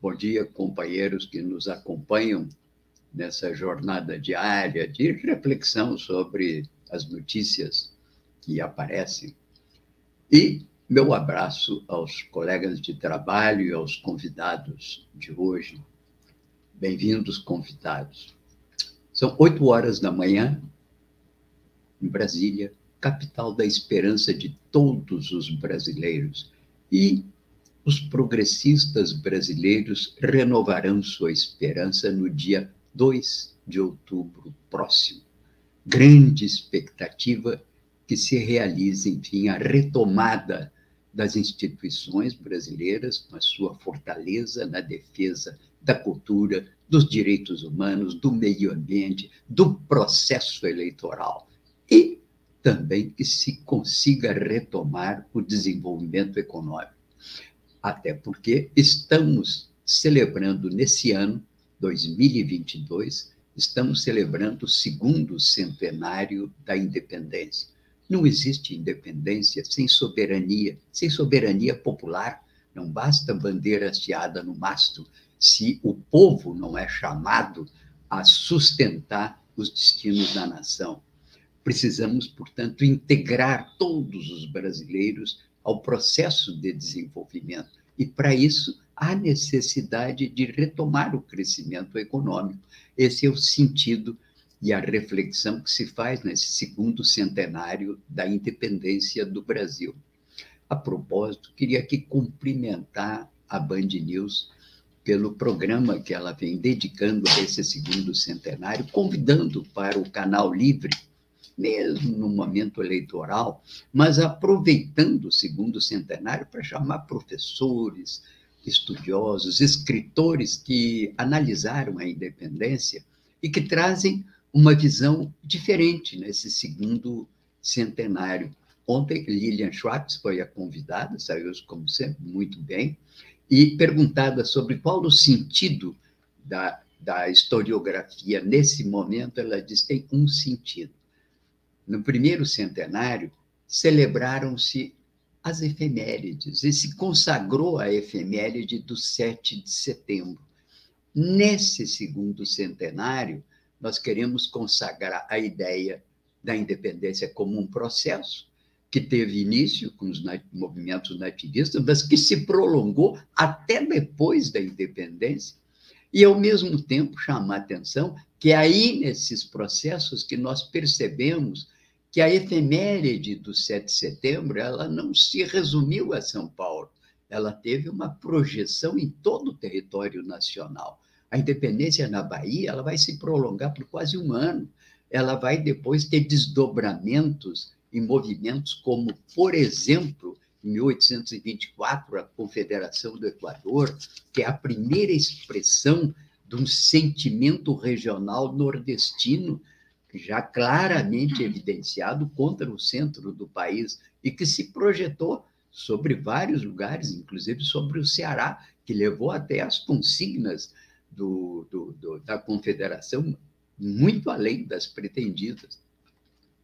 Bom dia, companheiros que nos acompanham nessa jornada diária de reflexão sobre as notícias que aparecem. E meu abraço aos colegas de trabalho e aos convidados de hoje. Bem-vindos, convidados. São oito horas da manhã, em Brasília, capital da esperança de todos os brasileiros. E os progressistas brasileiros renovarão sua esperança no dia 2 de outubro próximo. Grande expectativa que se realize, enfim, a retomada das instituições brasileiras, com a sua fortaleza na defesa da cultura, dos direitos humanos, do meio ambiente, do processo eleitoral. E também que se consiga retomar o desenvolvimento econômico até porque estamos celebrando nesse ano, 2022, estamos celebrando o segundo centenário da independência. Não existe independência sem soberania, sem soberania popular. Não basta bandeira hasteada no mastro se o povo não é chamado a sustentar os destinos da nação. Precisamos, portanto, integrar todos os brasileiros ao processo de desenvolvimento. E, para isso, há necessidade de retomar o crescimento econômico. Esse é o sentido e a reflexão que se faz nesse segundo centenário da independência do Brasil. A propósito, queria aqui cumprimentar a Band News pelo programa que ela vem dedicando a esse segundo centenário, convidando para o canal Livre mesmo no momento eleitoral, mas aproveitando o segundo centenário para chamar professores, estudiosos, escritores que analisaram a independência e que trazem uma visão diferente nesse segundo centenário. Ontem, Lilian Schwartz foi a convidada, saiu, como sempre, muito bem, e perguntada sobre qual o sentido da, da historiografia nesse momento, ela diz tem um sentido no primeiro centenário, celebraram-se as efemérides e se consagrou a efeméride do 7 de setembro. Nesse segundo centenário, nós queremos consagrar a ideia da independência como um processo que teve início com os movimentos nativistas, mas que se prolongou até depois da independência, e, ao mesmo tempo, chamar a atenção que é aí, nesses processos, que nós percebemos que a efeméride do 7 de setembro ela não se resumiu a São Paulo, ela teve uma projeção em todo o território nacional. A independência na Bahia ela vai se prolongar por quase um ano. Ela vai depois ter desdobramentos em movimentos como, por exemplo, em 1824, a Confederação do Equador, que é a primeira expressão de um sentimento regional nordestino já claramente evidenciado contra o centro do país e que se projetou sobre vários lugares, inclusive sobre o Ceará, que levou até as consignas do, do, do, da Confederação muito além das pretendidas.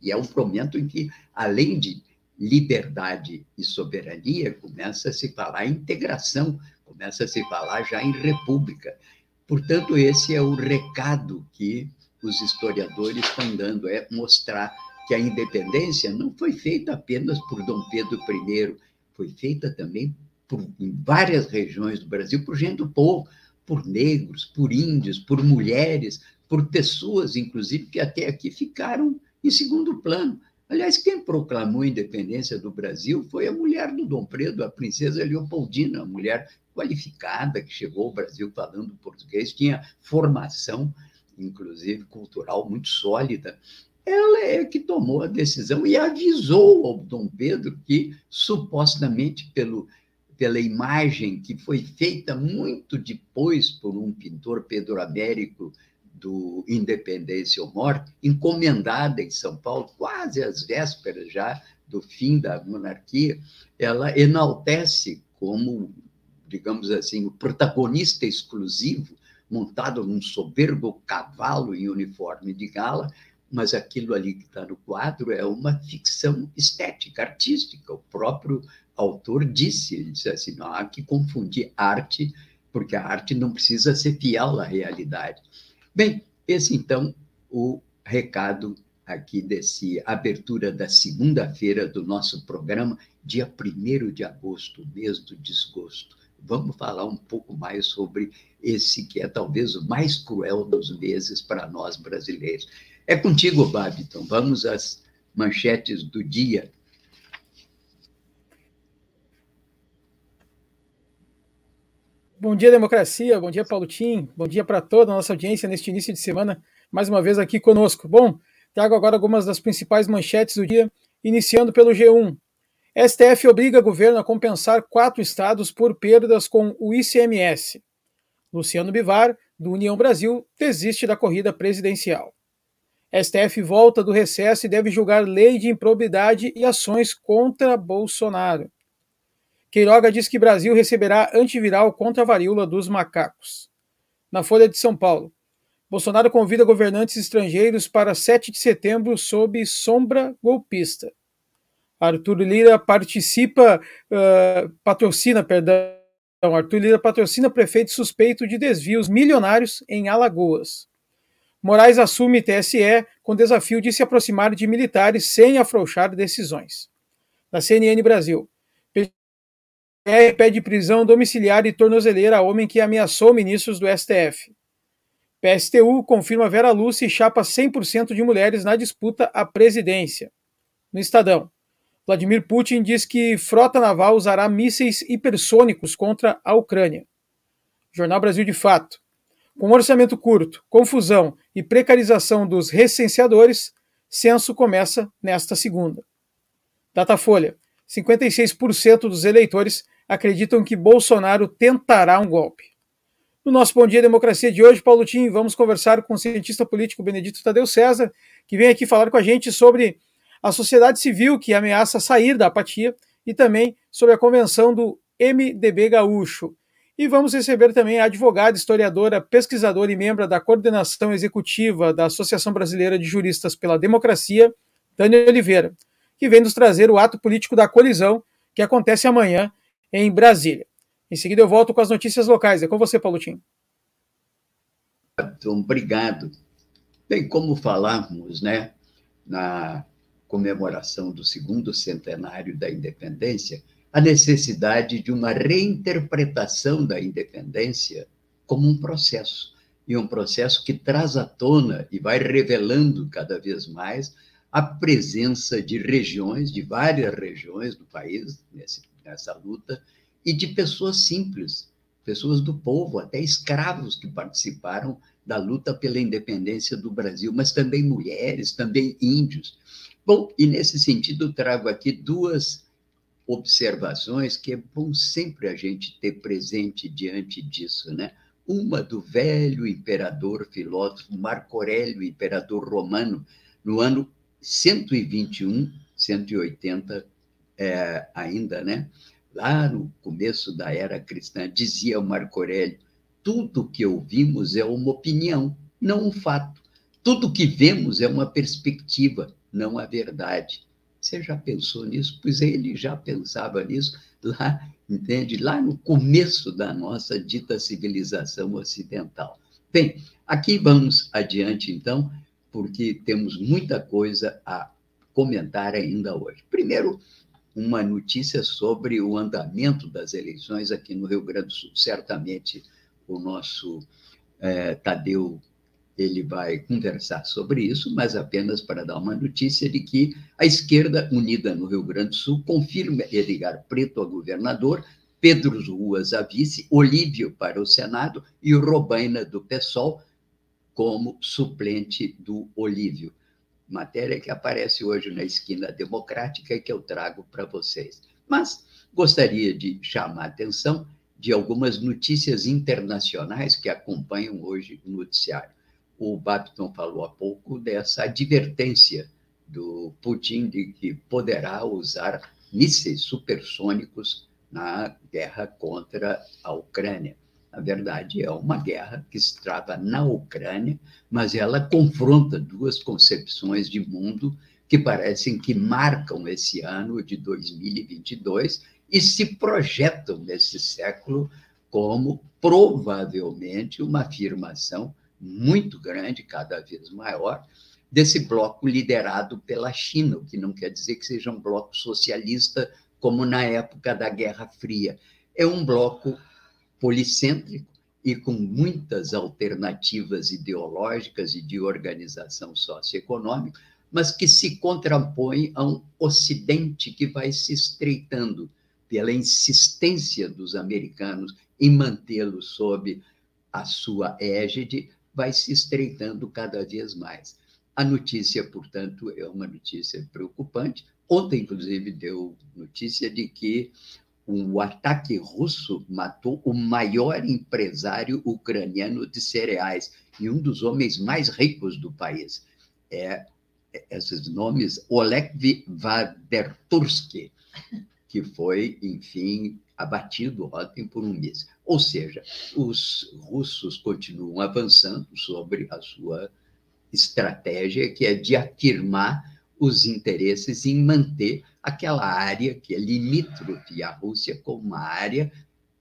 E é um momento em que, além de liberdade e soberania, começa a se falar em integração, começa a se falar já em república. Portanto, esse é o recado que os historiadores estão dando, é mostrar que a independência não foi feita apenas por Dom Pedro I, foi feita também por, em várias regiões do Brasil por gente do povo, por negros, por índios, por mulheres, por pessoas, inclusive, que até aqui ficaram em segundo plano. Aliás, quem proclamou a independência do Brasil foi a mulher do Dom Pedro, a princesa Leopoldina, a mulher qualificada que chegou ao Brasil falando português, tinha formação inclusive cultural, muito sólida, ela é que tomou a decisão e avisou ao Dom Pedro que, supostamente, pelo, pela imagem que foi feita muito depois por um pintor, Pedro Américo, do Independência ou Morte, encomendada em São Paulo, quase às vésperas já do fim da monarquia, ela enaltece como, digamos assim, o protagonista exclusivo, montado num soberbo cavalo em uniforme de gala, mas aquilo ali que está no quadro é uma ficção estética, artística. O próprio autor disse, ele disse assim, não há que confundir arte, porque a arte não precisa ser fiel à realidade. Bem, esse então o recado aqui desse abertura da segunda-feira do nosso programa, dia 1 de agosto, mês do desgosto. Vamos falar um pouco mais sobre esse que é talvez o mais cruel dos meses para nós brasileiros. É contigo, Babiton. Vamos às manchetes do dia. Bom dia, democracia. Bom dia, Paulo Tim. Bom dia para toda a nossa audiência neste início de semana, mais uma vez aqui conosco. Bom, trago agora algumas das principais manchetes do dia, iniciando pelo G1. STF obriga governo a compensar quatro estados por perdas com o ICMS. Luciano Bivar, do União Brasil, desiste da corrida presidencial. STF volta do recesso e deve julgar lei de improbidade e ações contra Bolsonaro. Queiroga diz que Brasil receberá antiviral contra a varíola dos macacos. Na Folha de São Paulo, Bolsonaro convida governantes estrangeiros para 7 de setembro sob sombra golpista. Arthur Lira participa, uh, patrocina, perdão, Arthur Lira patrocina prefeito suspeito de desvios milionários em Alagoas. Moraes assume TSE com desafio de se aproximar de militares sem afrouxar decisões. Na CNN Brasil, PR pede prisão domiciliar e tornozeleira a homem que ameaçou ministros do STF. PSTU confirma Vera Lúcia e chapa 100% de mulheres na disputa à presidência. No Estadão, Vladimir Putin diz que frota naval usará mísseis hipersônicos contra a Ucrânia. Jornal Brasil de Fato. Com orçamento curto, confusão e precarização dos recenseadores, censo começa nesta segunda. Datafolha. 56% dos eleitores acreditam que Bolsonaro tentará um golpe. No nosso Bom Dia Democracia de hoje, Paulo Tim, vamos conversar com o cientista político Benedito Tadeu César, que vem aqui falar com a gente sobre a sociedade civil que ameaça sair da apatia e também sobre a convenção do MDB Gaúcho. E vamos receber também a advogada, historiadora, pesquisadora e membro da coordenação executiva da Associação Brasileira de Juristas pela Democracia, Dani Oliveira, que vem nos trazer o ato político da colisão que acontece amanhã em Brasília. Em seguida eu volto com as notícias locais. É com você, Paulotinho. Então, obrigado. Bem, como falamos, né, na comemoração do segundo centenário da independência, a necessidade de uma reinterpretação da independência como um processo, e um processo que traz à tona e vai revelando cada vez mais a presença de regiões, de várias regiões do país, nessa luta, e de pessoas simples, pessoas do povo, até escravos que participaram da luta pela independência do Brasil, mas também mulheres, também índios. Bom, e nesse sentido, trago aqui duas observações que é bom sempre a gente ter presente diante disso, né? Uma do velho imperador filósofo Marco Aurélio, imperador romano, no ano 121, 180 é, ainda, né? Lá no começo da era cristã, dizia Marco Aurélio: tudo que ouvimos é uma opinião, não um fato. Tudo que vemos é uma perspectiva, não a verdade. Você já pensou nisso? Pois ele já pensava nisso lá, entende? Lá no começo da nossa dita civilização ocidental. Bem, aqui vamos adiante, então, porque temos muita coisa a comentar ainda hoje. Primeiro, uma notícia sobre o andamento das eleições aqui no Rio Grande do Sul. Certamente o nosso é, Tadeu ele vai conversar sobre isso, mas apenas para dar uma notícia de que a esquerda unida no Rio Grande do Sul confirma Edgar Preto a governador, Pedro Ruas a vice, Olívio para o Senado e o Robaina do PSOL como suplente do Olívio matéria que aparece hoje na esquina democrática que eu trago para vocês. Mas gostaria de chamar a atenção de algumas notícias internacionais que acompanham hoje o noticiário. O Babton falou há pouco dessa advertência do Putin de que poderá usar mísseis supersônicos na guerra contra a Ucrânia. Na verdade, é uma guerra que se trata na Ucrânia, mas ela confronta duas concepções de mundo que parecem que marcam esse ano de 2022 e se projetam nesse século como provavelmente uma afirmação muito grande, cada vez maior, desse bloco liderado pela China, o que não quer dizer que seja um bloco socialista como na época da Guerra Fria. É um bloco policêntrico e com muitas alternativas ideológicas e de organização socioeconômica, mas que se contrapõe a um Ocidente que vai se estreitando pela insistência dos americanos em mantê-lo sob a sua égide, vai se estreitando cada vez mais. A notícia, portanto, é uma notícia preocupante. Ontem, inclusive, deu notícia de que um ataque russo matou o maior empresário ucraniano de cereais e um dos homens mais ricos do país. É, esses nomes, Oleg Vadertursky, que foi, enfim, abatido ontem por um míssil. Ou seja, os russos continuam avançando sobre a sua estratégia, que é de afirmar os interesses em manter aquela área que é limítrofe à Rússia como uma área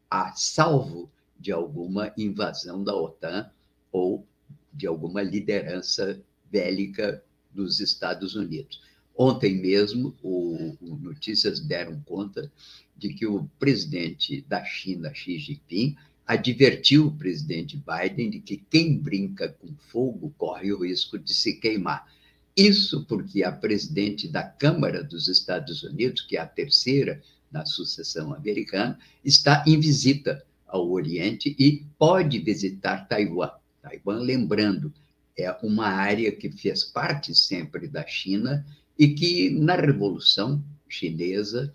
a salvo de alguma invasão da OTAN ou de alguma liderança bélica dos Estados Unidos. Ontem mesmo, o, o, notícias deram conta de que o presidente da China, Xi Jinping, advertiu o presidente Biden de que quem brinca com fogo corre o risco de se queimar. Isso porque a presidente da Câmara dos Estados Unidos, que é a terceira na sucessão americana, está em visita ao Oriente e pode visitar Taiwan. Taiwan, lembrando, é uma área que fez parte sempre da China e que, na Revolução Chinesa,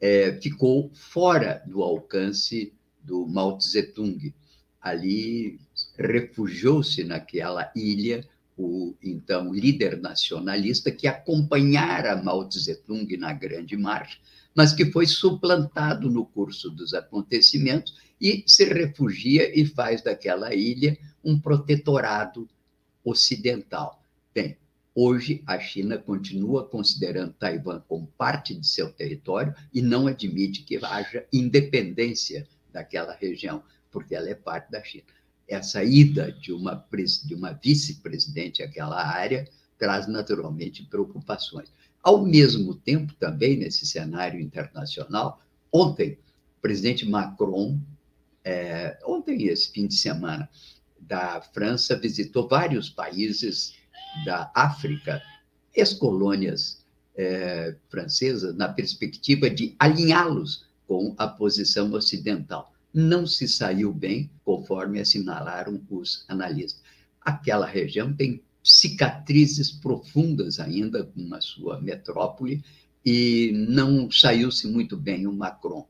é, ficou fora do alcance do Mao Tse-tung. Ali refugiou-se naquela ilha o então líder nacionalista que acompanhara Mao Tse-tung na Grande Marcha, mas que foi suplantado no curso dos acontecimentos e se refugia e faz daquela ilha um protetorado ocidental. Bem, Hoje, a China continua considerando Taiwan como parte de seu território e não admite que haja independência daquela região, porque ela é parte da China. Essa ida de uma, de uma vice-presidente àquela área traz naturalmente preocupações. Ao mesmo tempo, também nesse cenário internacional, ontem, o presidente Macron, é, ontem, esse fim de semana, da França, visitou vários países da África, ex-colônias é, francesas, na perspectiva de alinhá-los com a posição ocidental. Não se saiu bem, conforme assinalaram os analistas. Aquela região tem cicatrizes profundas ainda na sua metrópole e não saiu-se muito bem o Macron.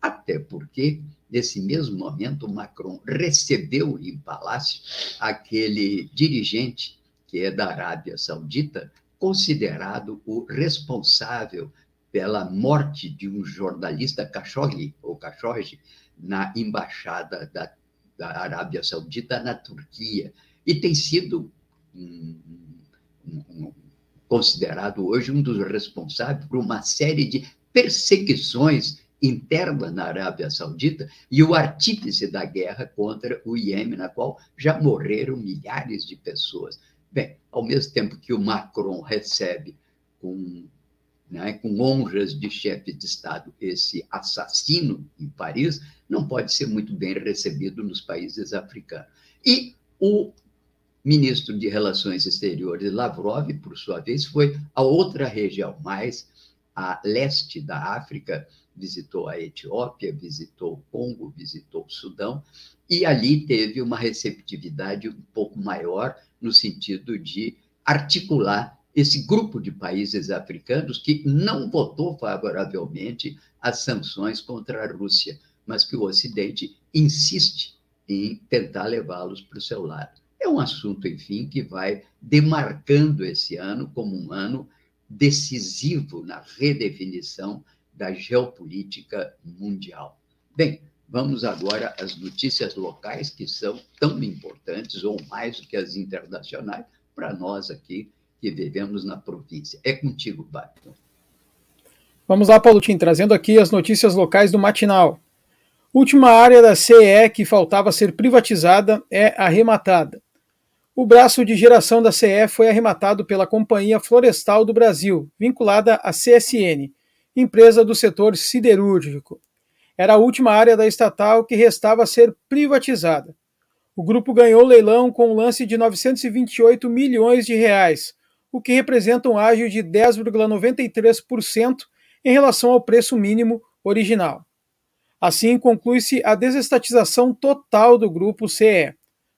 Até porque, nesse mesmo momento, o Macron recebeu em palácio aquele dirigente que é da Arábia Saudita, considerado o responsável pela morte de um jornalista Khashoggi, ou Khashoggi, na embaixada da, da Arábia Saudita na Turquia. E tem sido um, um, considerado hoje um dos responsáveis por uma série de perseguições internas na Arábia Saudita e o artífice da guerra contra o Iêmen, na qual já morreram milhares de pessoas. Bem, ao mesmo tempo que o Macron recebe com, né, com honras de chefe de Estado esse assassino em Paris, não pode ser muito bem recebido nos países africanos. E o ministro de Relações Exteriores, Lavrov, por sua vez, foi a outra região, mais a leste da África, visitou a Etiópia, visitou o Congo, visitou o Sudão, e ali teve uma receptividade um pouco maior no sentido de articular esse grupo de países africanos que não votou favoravelmente as sanções contra a Rússia, mas que o Ocidente insiste em tentar levá-los para o seu lado. É um assunto, enfim, que vai demarcando esse ano como um ano decisivo na redefinição da geopolítica mundial. Bem, vamos agora às notícias locais, que são tão importantes ou mais do que as internacionais para nós aqui que vivemos na província. É contigo, Baton. Vamos lá, Paulo Tim, trazendo aqui as notícias locais do Matinal. Última área da CE que faltava ser privatizada é arrematada. O braço de geração da CE foi arrematado pela Companhia Florestal do Brasil, vinculada à CSN, empresa do setor siderúrgico. Era a última área da estatal que restava ser privatizada. O grupo ganhou o leilão com um lance de 928 milhões de reais, o que representa um ágio de 10,93% em relação ao preço mínimo original. Assim, conclui-se a desestatização total do grupo CE.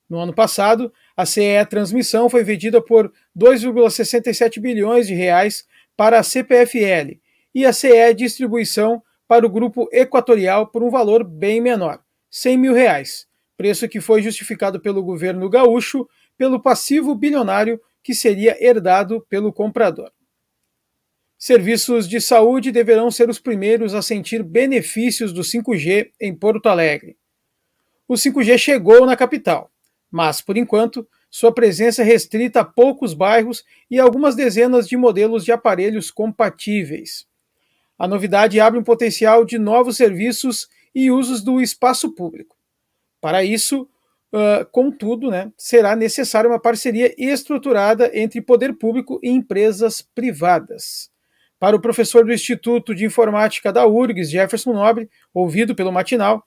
No ano passado, a CE Transmissão foi vendida por 2,67 bilhões de reais para a CPFL e a CE Distribuição para o grupo Equatorial por um valor bem menor, 100 mil reais, preço que foi justificado pelo governo gaúcho pelo passivo bilionário que seria herdado pelo comprador. Serviços de saúde deverão ser os primeiros a sentir benefícios do 5G em Porto Alegre. O 5G chegou na capital, mas, por enquanto, sua presença é restrita a poucos bairros e algumas dezenas de modelos de aparelhos compatíveis. A novidade abre um potencial de novos serviços e usos do espaço público. Para isso, Uh, contudo, né, será necessária uma parceria estruturada entre poder público e empresas privadas. Para o professor do Instituto de Informática da URGS, Jefferson Nobre, ouvido pelo Matinal,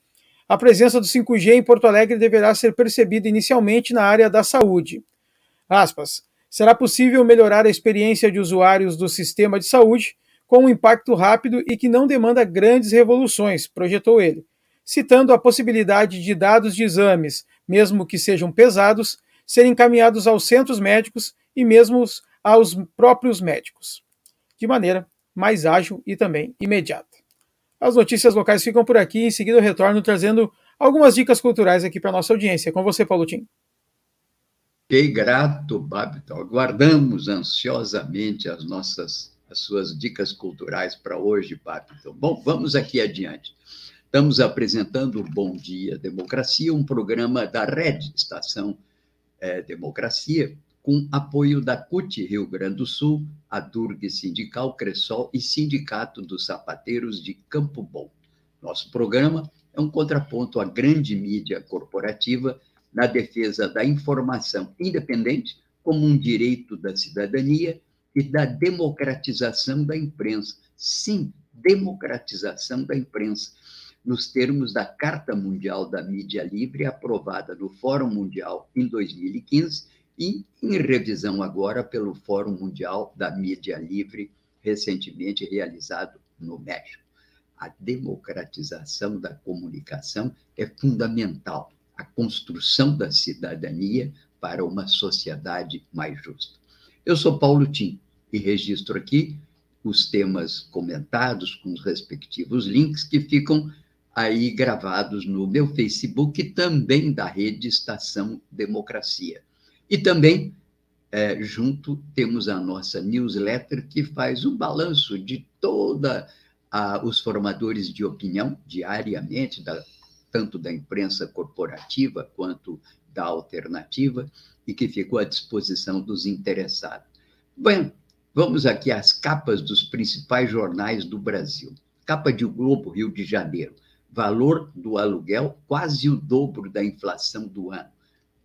a presença do 5G em Porto Alegre deverá ser percebida inicialmente na área da saúde. Aspas, será possível melhorar a experiência de usuários do sistema de saúde com um impacto rápido e que não demanda grandes revoluções, projetou ele, citando a possibilidade de dados de exames mesmo que sejam pesados, serem encaminhados aos centros médicos e mesmo aos próprios médicos, de maneira mais ágil e também imediata. As notícias locais ficam por aqui, em seguida eu retorno trazendo algumas dicas culturais aqui para nossa audiência. Com você, Paulo Tim. Que grato, Babito. Aguardamos ansiosamente as nossas as suas dicas culturais para hoje, Babito. Bom, vamos aqui adiante. Estamos apresentando o Bom Dia Democracia, um programa da Rede Estação é, Democracia, com apoio da CUT Rio Grande do Sul, a Durg Sindical Cressol e Sindicato dos Sapateiros de Campo Bom. Nosso programa é um contraponto à grande mídia corporativa na defesa da informação independente como um direito da cidadania e da democratização da imprensa. Sim, democratização da imprensa nos termos da Carta Mundial da Mídia Livre, aprovada no Fórum Mundial em 2015 e em revisão agora pelo Fórum Mundial da Mídia Livre, recentemente realizado no México. A democratização da comunicação é fundamental, a construção da cidadania para uma sociedade mais justa. Eu sou Paulo Tim e registro aqui os temas comentados com os respectivos links que ficam aí gravados no meu Facebook, também da rede Estação Democracia. E também, é, junto, temos a nossa newsletter, que faz um balanço de toda os formadores de opinião diariamente, da, tanto da imprensa corporativa quanto da alternativa, e que ficou à disposição dos interessados. Bem, vamos aqui às capas dos principais jornais do Brasil. Capa de Globo, Rio de Janeiro valor do aluguel quase o dobro da inflação do ano.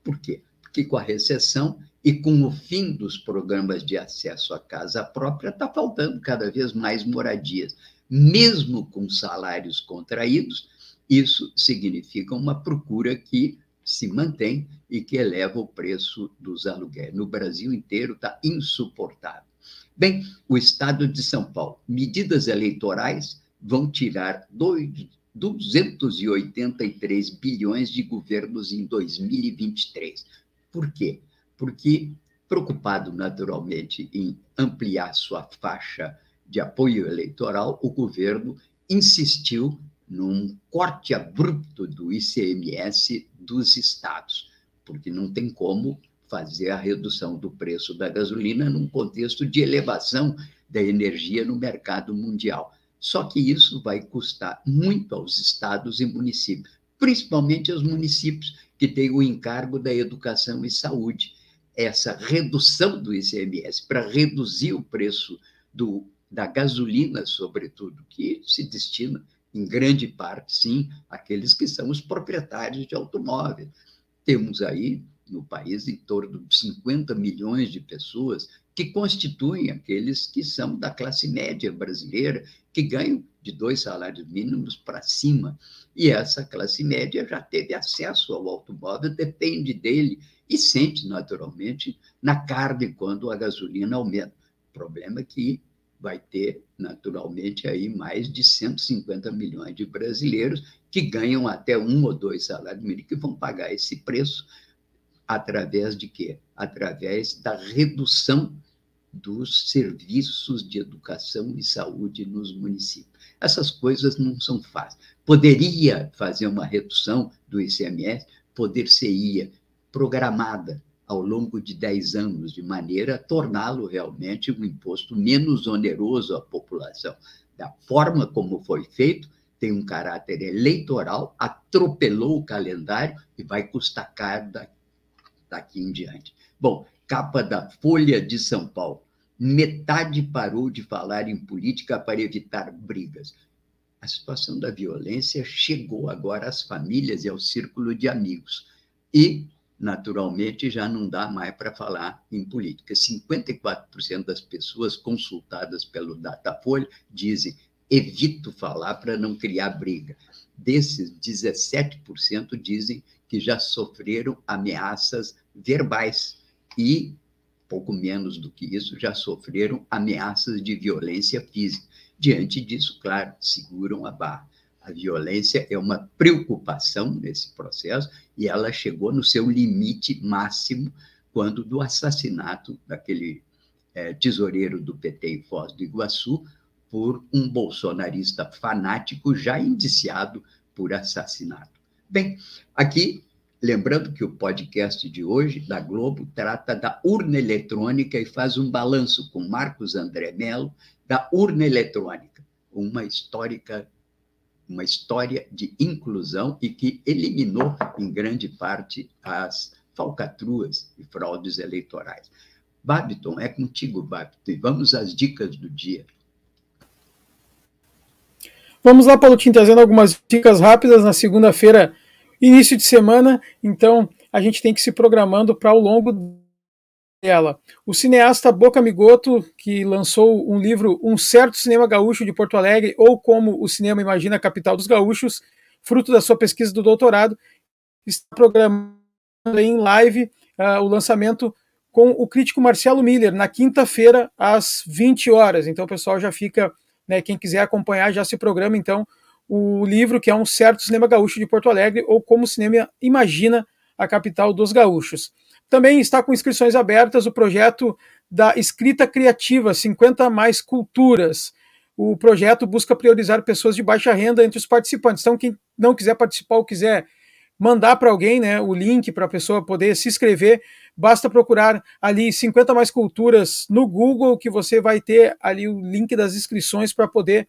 Por quê? Porque com a recessão e com o fim dos programas de acesso à casa própria, está faltando cada vez mais moradias. Mesmo com salários contraídos, isso significa uma procura que se mantém e que eleva o preço dos aluguéis. No Brasil inteiro está insuportável. Bem, o Estado de São Paulo, medidas eleitorais vão tirar dois, 283 bilhões de governos em 2023. Por quê? Porque preocupado naturalmente em ampliar sua faixa de apoio eleitoral, o governo insistiu num corte abrupto do ICMS dos estados, porque não tem como fazer a redução do preço da gasolina num contexto de elevação da energia no mercado mundial. Só que isso vai custar muito aos estados e municípios, principalmente aos municípios que têm o encargo da educação e saúde. Essa redução do ICMS para reduzir o preço do, da gasolina, sobretudo, que se destina em grande parte, sim, àqueles que são os proprietários de automóveis. Temos aí no país em torno de 50 milhões de pessoas que constituem aqueles que são da classe média brasileira, que ganham de dois salários mínimos para cima. E essa classe média já teve acesso ao automóvel, depende dele e sente naturalmente na carne quando a gasolina aumenta. O problema é que vai ter naturalmente aí mais de 150 milhões de brasileiros que ganham até um ou dois salários mínimos que vão pagar esse preço através de quê? Através da redução dos serviços de educação e saúde nos municípios. Essas coisas não são fáceis. Poderia fazer uma redução do ICMS, poder-se-ia programada ao longo de 10 anos, de maneira a torná-lo realmente um imposto menos oneroso à população. Da forma como foi feito, tem um caráter eleitoral, atropelou o calendário e vai custar caro daqui em diante. Bom, capa da Folha de São Paulo. Metade parou de falar em política para evitar brigas. A situação da violência chegou agora às famílias e ao círculo de amigos. E, naturalmente, já não dá mais para falar em política. 54% das pessoas consultadas pelo Datafolha dizem evito falar para não criar briga. Desses, 17% dizem que já sofreram ameaças verbais e pouco menos do que isso já sofreram ameaças de violência física. Diante disso, claro, seguram a barra. A violência é uma preocupação nesse processo e ela chegou no seu limite máximo quando do assassinato daquele é, tesoureiro do PT em Foz do Iguaçu por um bolsonarista fanático já indiciado por assassinato. Bem, aqui Lembrando que o podcast de hoje, da Globo, trata da urna eletrônica e faz um balanço com Marcos André Mello da urna eletrônica, uma histórica uma história de inclusão e que eliminou, em grande parte, as falcatruas e fraudes eleitorais. Babiton, é contigo, Babiton, e vamos às dicas do dia. Vamos lá, Paulo Tim, trazendo algumas dicas rápidas na segunda-feira início de semana, então a gente tem que se programando para ao longo O cineasta Boca Migoto, que lançou um livro Um Certo Cinema Gaúcho de Porto Alegre, ou Como o Cinema Imagina a Capital dos Gaúchos, fruto da sua pesquisa do doutorado, está programando em live uh, o lançamento com o crítico Marcelo Miller, na quinta-feira, às 20 horas. Então, o pessoal já fica, né, quem quiser acompanhar, já se programa, então, o livro que é um certo cinema gaúcho de Porto Alegre ou como o cinema imagina a capital dos gaúchos. Também está com inscrições abertas o projeto da escrita criativa 50 mais culturas. O projeto busca priorizar pessoas de baixa renda entre os participantes. Então quem não quiser participar ou quiser mandar para alguém, né, o link para a pessoa poder se inscrever, basta procurar ali 50 mais culturas no Google que você vai ter ali o link das inscrições para poder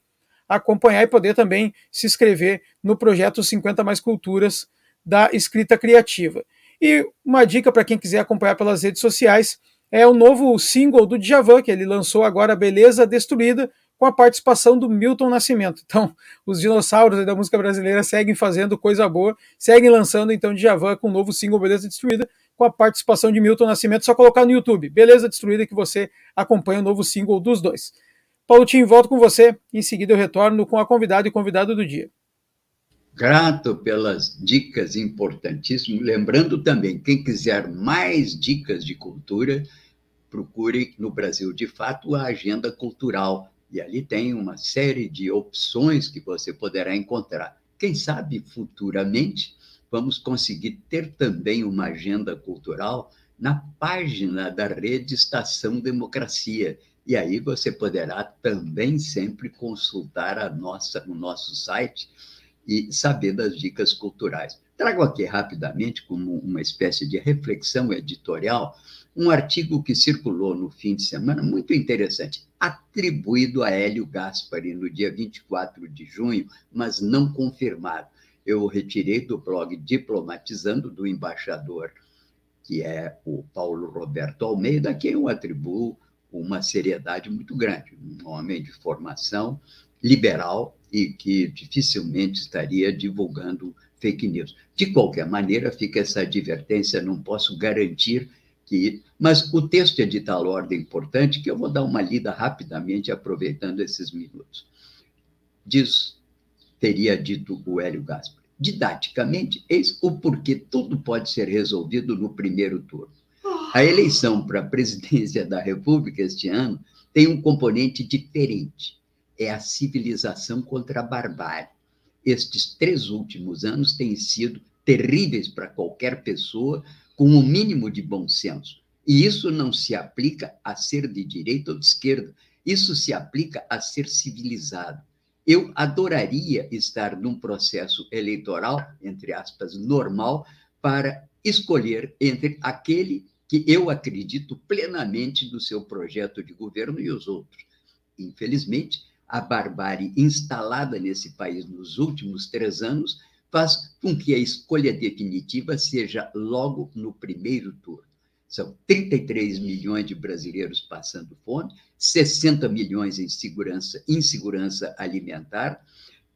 acompanhar e poder também se inscrever no projeto 50 Mais Culturas da escrita criativa. E uma dica para quem quiser acompanhar pelas redes sociais é o novo single do Djavan, que ele lançou agora, Beleza Destruída, com a participação do Milton Nascimento. Então, os dinossauros da música brasileira seguem fazendo coisa boa, seguem lançando então Djavan com o novo single Beleza Destruída, com a participação de Milton Nascimento. Só colocar no YouTube, Beleza Destruída, que você acompanha o novo single dos dois. Paulotinho, volto com você. Em seguida, eu retorno com a convidada e convidado do dia. Grato pelas dicas importantíssimas. Lembrando também, quem quiser mais dicas de cultura, procure no Brasil de Fato a Agenda Cultural. E ali tem uma série de opções que você poderá encontrar. Quem sabe futuramente vamos conseguir ter também uma agenda cultural na página da rede Estação Democracia. E aí você poderá também sempre consultar a nossa, o nosso site e saber das dicas culturais. Trago aqui rapidamente, como uma espécie de reflexão editorial, um artigo que circulou no fim de semana, muito interessante, atribuído a Hélio Gaspari no dia 24 de junho, mas não confirmado. Eu retirei do blog Diplomatizando, do embaixador, que é o Paulo Roberto Almeida, a quem eu atribuo uma seriedade muito grande, um homem de formação liberal e que dificilmente estaria divulgando fake news. De qualquer maneira, fica essa advertência, não posso garantir que. Mas o texto é de tal ordem importante que eu vou dar uma lida rapidamente, aproveitando esses minutos. Diz, teria dito o Hélio Gaspar, didaticamente, eis o porquê tudo pode ser resolvido no primeiro turno. A eleição para a presidência da República este ano tem um componente diferente. É a civilização contra a barbárie. Estes três últimos anos têm sido terríveis para qualquer pessoa com o um mínimo de bom senso. E isso não se aplica a ser de direita ou de esquerda, isso se aplica a ser civilizado. Eu adoraria estar num processo eleitoral, entre aspas, normal, para escolher entre aquele que eu acredito plenamente do seu projeto de governo e os outros. Infelizmente, a barbárie instalada nesse país nos últimos três anos faz com que a escolha definitiva seja logo no primeiro turno. São 33 milhões de brasileiros passando fome, 60 milhões em segurança, insegurança alimentar,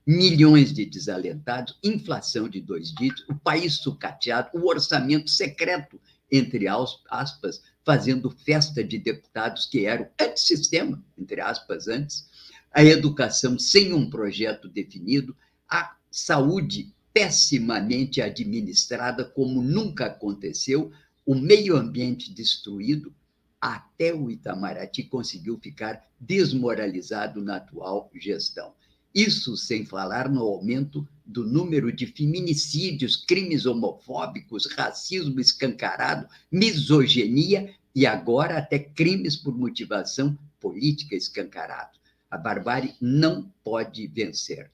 milhões de desalentados, inflação de dois dígitos, o país sucateado, o orçamento secreto, entre aspas, fazendo festa de deputados que eram antissistema, entre aspas, antes, a educação sem um projeto definido, a saúde pessimamente administrada, como nunca aconteceu, o meio ambiente destruído, até o Itamaraty conseguiu ficar desmoralizado na atual gestão. Isso sem falar no aumento do número de feminicídios, crimes homofóbicos, racismo escancarado, misoginia e agora até crimes por motivação política escancarado. A barbárie não pode vencer.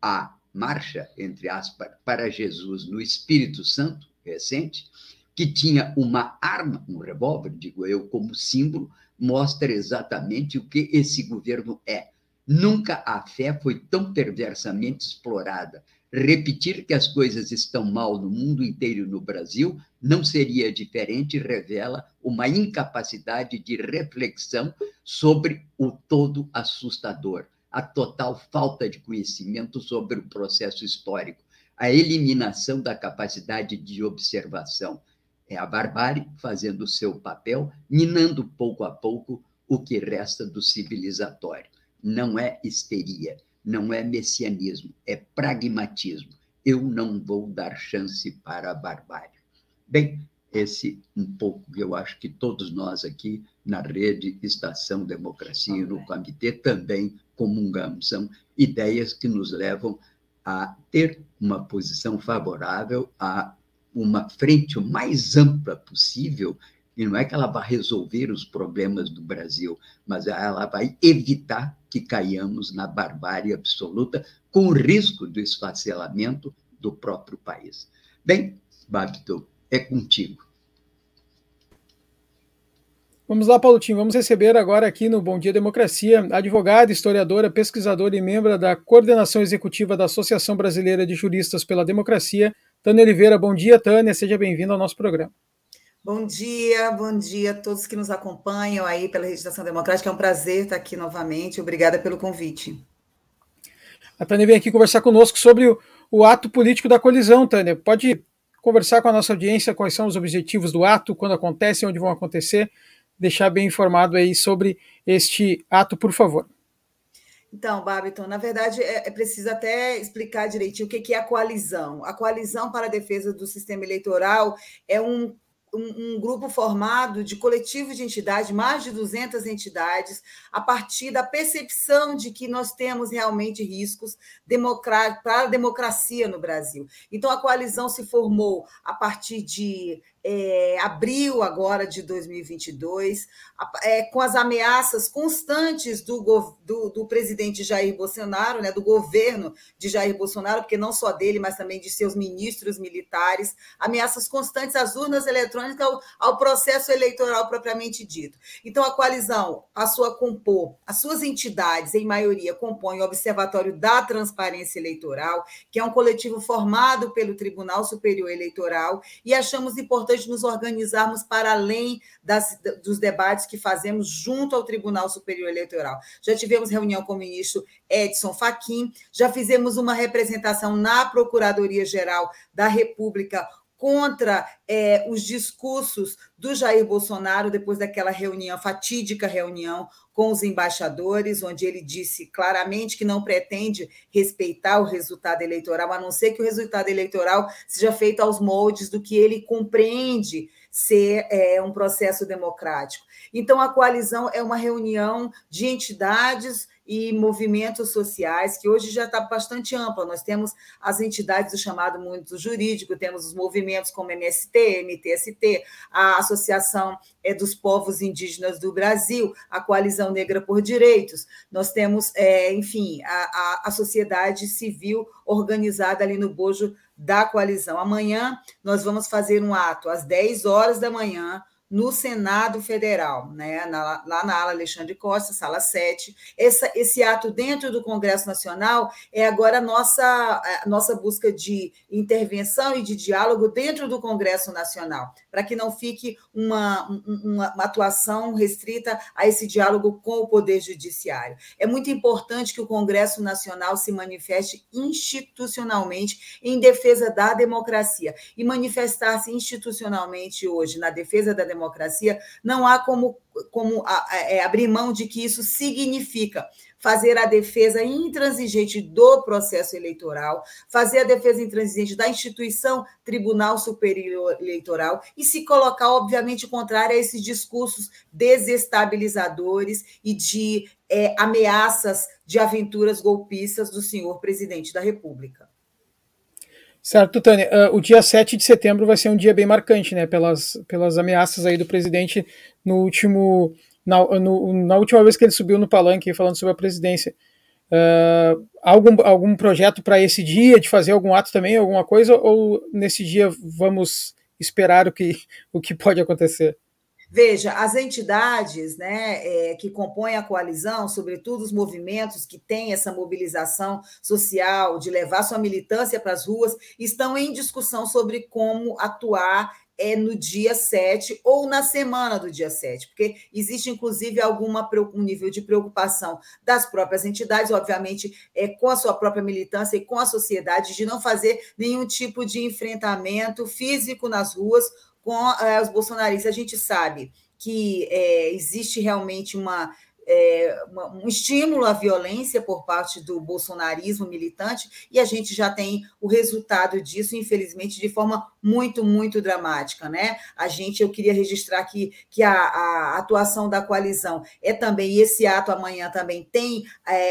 A marcha, entre aspas, para Jesus no Espírito Santo, recente, que tinha uma arma, um revólver, digo eu, como símbolo, mostra exatamente o que esse governo é. Nunca a fé foi tão perversamente explorada. Repetir que as coisas estão mal no mundo inteiro e no Brasil não seria diferente, revela uma incapacidade de reflexão sobre o todo assustador a total falta de conhecimento sobre o processo histórico, a eliminação da capacidade de observação. É a barbárie fazendo o seu papel, minando pouco a pouco o que resta do civilizatório. Não é histeria, não é messianismo, é pragmatismo. Eu não vou dar chance para a barbárie. Bem, esse um pouco que eu acho que todos nós aqui na rede Estação Democracia e no comitê também comungamos. São ideias que nos levam a ter uma posição favorável a uma frente o mais ampla possível, e não é que ela vai resolver os problemas do Brasil, mas ela vai evitar que caiamos na barbárie absoluta, com o risco do esfacelamento do próprio país. Bem, Babito, é contigo. Vamos lá, Paulo Tim. Vamos receber agora aqui no Bom Dia Democracia advogada, historiadora, pesquisadora e membro da coordenação executiva da Associação Brasileira de Juristas pela Democracia, Tânia Oliveira. Bom dia, Tânia. Seja bem-vinda ao nosso programa. Bom dia, bom dia a todos que nos acompanham aí pela Registração Democrática. É um prazer estar aqui novamente. Obrigada pelo convite. A Tânia vem aqui conversar conosco sobre o, o ato político da colisão, Tânia. Pode conversar com a nossa audiência quais são os objetivos do ato, quando acontece, onde vão acontecer deixar bem informado aí sobre este ato, por favor. Então, Babiton, na verdade é, é preciso até explicar direitinho o que, que é a coalizão. A coalizão para a defesa do sistema eleitoral é um um, um, grupo formado de coletivos de entidades, mais de 200 entidades, a partir da percepção de que nós temos realmente riscos para a democracia no Brasil. Então, a coalizão se formou a partir de é, abril agora de 2022, é, com as ameaças constantes do, do, do, presidente Jair Bolsonaro, né, do governo de Jair Bolsonaro, porque não só dele, mas também de seus ministros militares, ameaças constantes às urnas eletrônicas, ao, ao processo eleitoral propriamente dito. Então, a coalizão, a sua compor, as suas entidades, em maioria, compõem o Observatório da Transparência Eleitoral, que é um coletivo formado pelo Tribunal Superior Eleitoral, e achamos importante importante nos organizarmos para além das, dos debates que fazemos junto ao Tribunal Superior Eleitoral. Já tivemos reunião com o ministro Edson Fachin, já fizemos uma representação na Procuradoria-Geral da República contra é, os discursos do Jair Bolsonaro depois daquela reunião, fatídica reunião com os embaixadores, onde ele disse claramente que não pretende respeitar o resultado eleitoral, a não ser que o resultado eleitoral seja feito aos moldes do que ele compreende ser é, um processo democrático. Então, a coalizão é uma reunião de entidades e movimentos sociais, que hoje já está bastante ampla. Nós temos as entidades do chamado mundo jurídico, temos os movimentos como MST, MTST, a Associação é, dos Povos Indígenas do Brasil, a Coalizão Negra por Direitos, nós temos, é, enfim, a, a, a sociedade civil organizada ali no bojo da coalizão. Amanhã nós vamos fazer um ato às 10 horas da manhã no Senado Federal, né? Na, lá na ala Alexandre Costa, sala 7. Essa, esse ato dentro do Congresso Nacional é agora a nossa, a nossa busca de intervenção e de diálogo dentro do Congresso Nacional, para que não fique uma, uma, uma atuação restrita a esse diálogo com o Poder Judiciário. É muito importante que o Congresso Nacional se manifeste institucionalmente em defesa da democracia e manifestar-se institucionalmente hoje na defesa da democracia democracia, não há como, como é, abrir mão de que isso significa fazer a defesa intransigente do processo eleitoral, fazer a defesa intransigente da instituição Tribunal Superior Eleitoral e se colocar, obviamente, contrário a esses discursos desestabilizadores e de é, ameaças de aventuras golpistas do senhor presidente da República. Certo, Tânia. Uh, o dia 7 de setembro vai ser um dia bem marcante, né? Pelas, pelas ameaças aí do presidente no último. Na, no, na última vez que ele subiu no palanque falando sobre a presidência. Uh, algum, algum projeto para esse dia, de fazer algum ato também, alguma coisa, ou nesse dia vamos esperar o que, o que pode acontecer? Veja, as entidades né, é, que compõem a coalizão, sobretudo os movimentos que têm essa mobilização social, de levar sua militância para as ruas, estão em discussão sobre como atuar é no dia 7 ou na semana do dia 7, porque existe, inclusive, alguma um nível de preocupação das próprias entidades, obviamente, é, com a sua própria militância e com a sociedade, de não fazer nenhum tipo de enfrentamento físico nas ruas com é, os bolsonaristas. A gente sabe que é, existe realmente uma, é, uma, um estímulo à violência por parte do bolsonarismo militante, e a gente já tem o resultado disso, infelizmente, de forma muito, muito dramática. Né? A gente, eu queria registrar aqui que a, a atuação da coalizão é também, e esse ato amanhã também tem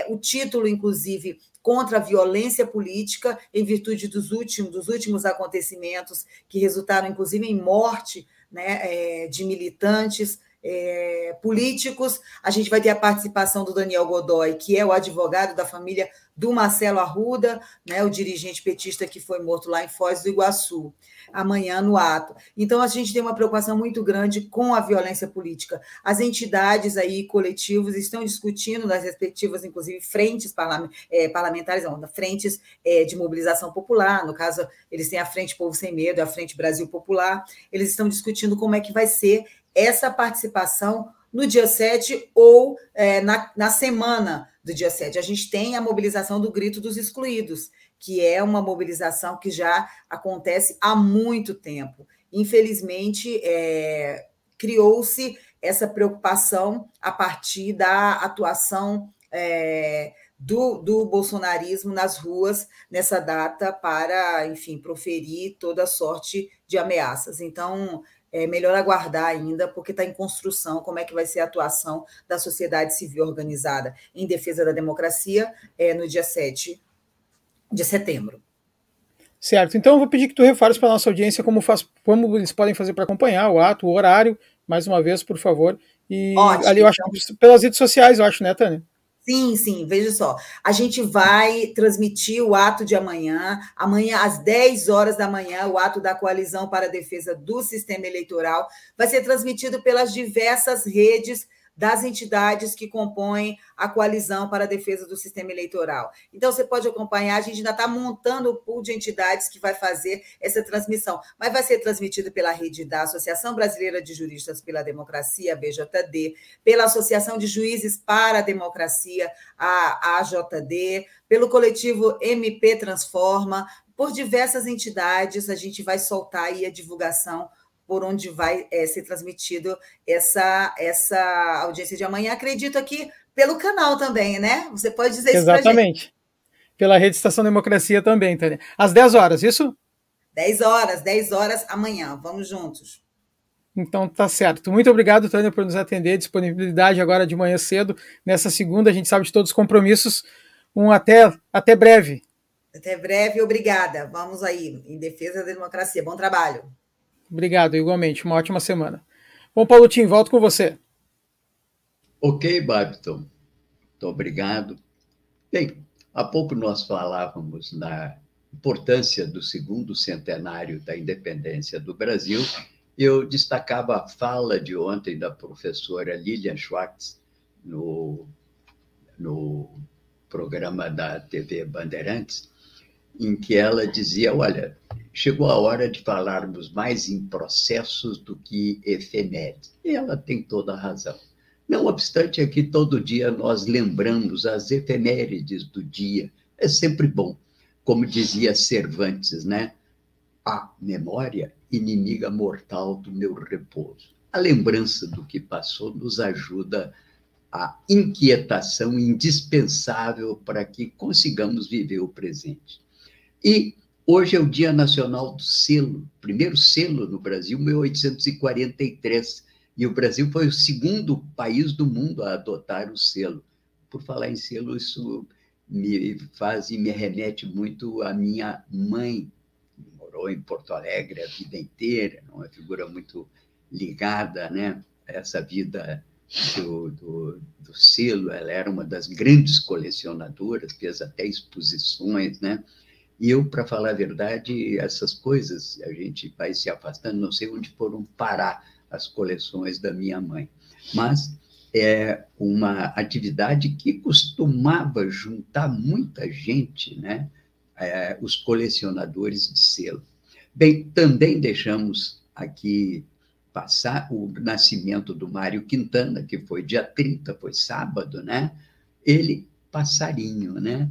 o título, inclusive, contra a violência política em virtude dos últimos, dos últimos acontecimentos que resultaram, inclusive, em morte né, é, de militantes é, políticos. A gente vai ter a participação do Daniel Godoy, que é o advogado da família do Marcelo Arruda, né, o dirigente petista que foi morto lá em Foz do Iguaçu amanhã no ato. Então, a gente tem uma preocupação muito grande com a violência política. As entidades aí, coletivos, estão discutindo nas respectivas, inclusive, frentes é, parlamentares, não, frentes é, de mobilização popular, no caso, eles têm a Frente Povo Sem Medo, a Frente Brasil Popular, eles estão discutindo como é que vai ser essa participação no dia 7 ou é, na, na semana do dia 7. A gente tem a mobilização do Grito dos Excluídos, que é uma mobilização que já acontece há muito tempo. Infelizmente, é, criou-se essa preocupação a partir da atuação é, do, do bolsonarismo nas ruas nessa data para, enfim, proferir toda sorte de ameaças. Então, é melhor aguardar ainda, porque está em construção como é que vai ser a atuação da sociedade civil organizada em defesa da democracia é, no dia 7 de setembro. Certo. Então eu vou pedir que tu reforce para a nossa audiência como, faz, como eles podem fazer para acompanhar o ato, o horário, mais uma vez, por favor. E Ótimo, ali eu acho então. pelas redes sociais, eu acho, né, Tânia? Sim, sim, veja só. A gente vai transmitir o ato de amanhã, amanhã às 10 horas da manhã, o ato da Coalizão para a Defesa do Sistema Eleitoral vai ser transmitido pelas diversas redes das entidades que compõem a coalizão para a defesa do sistema eleitoral. Então, você pode acompanhar, a gente ainda está montando o pool de entidades que vai fazer essa transmissão, mas vai ser transmitido pela rede da Associação Brasileira de Juristas pela Democracia, BJD, pela Associação de Juízes para a Democracia, a AJD, pelo coletivo MP Transforma, por diversas entidades, a gente vai soltar aí a divulgação por onde vai é, ser transmitido essa, essa audiência de amanhã. Acredito aqui pelo canal também, né? Você pode dizer Exatamente. isso Pela rede Estação Democracia também, Tânia. Às 10 horas, isso? 10 horas, 10 horas amanhã. Vamos juntos. Então tá certo. Muito obrigado, Tânia, por nos atender. Disponibilidade agora de manhã cedo. Nessa segunda, a gente sabe de todos os compromissos. Um até, até breve. Até breve, obrigada. Vamos aí, em defesa da democracia. Bom trabalho. Obrigado, igualmente. Uma ótima semana. Bom, Paulo Tim, volto com você. Ok, Babton. Muito obrigado. Bem, há pouco nós falávamos da importância do segundo centenário da independência do Brasil. Eu destacava a fala de ontem da professora Lilian Schwartz no, no programa da TV Bandeirantes, em que ela dizia: olha, chegou a hora de falarmos mais em processos do que efemérides. E ela tem toda a razão. Não obstante, aqui todo dia nós lembramos as efemérides do dia. É sempre bom. Como dizia Cervantes, né? A memória, inimiga mortal do meu repouso. A lembrança do que passou nos ajuda a inquietação indispensável para que consigamos viver o presente. E hoje é o Dia Nacional do Selo, primeiro selo no Brasil, 1843. E o Brasil foi o segundo país do mundo a adotar o selo. Por falar em selo, isso me faz e me remete muito à minha mãe, que morou em Porto Alegre a vida inteira, é uma figura muito ligada né, a essa vida do, do, do, selo. Ela era uma das grandes colecionadoras, fez até exposições, né? E eu, para falar a verdade, essas coisas a gente vai se afastando, não sei onde foram parar as coleções da minha mãe. Mas é uma atividade que costumava juntar muita gente, né? É, os colecionadores de selo. Bem, também deixamos aqui passar o nascimento do Mário Quintana, que foi dia 30, foi sábado, né? Ele, passarinho, né?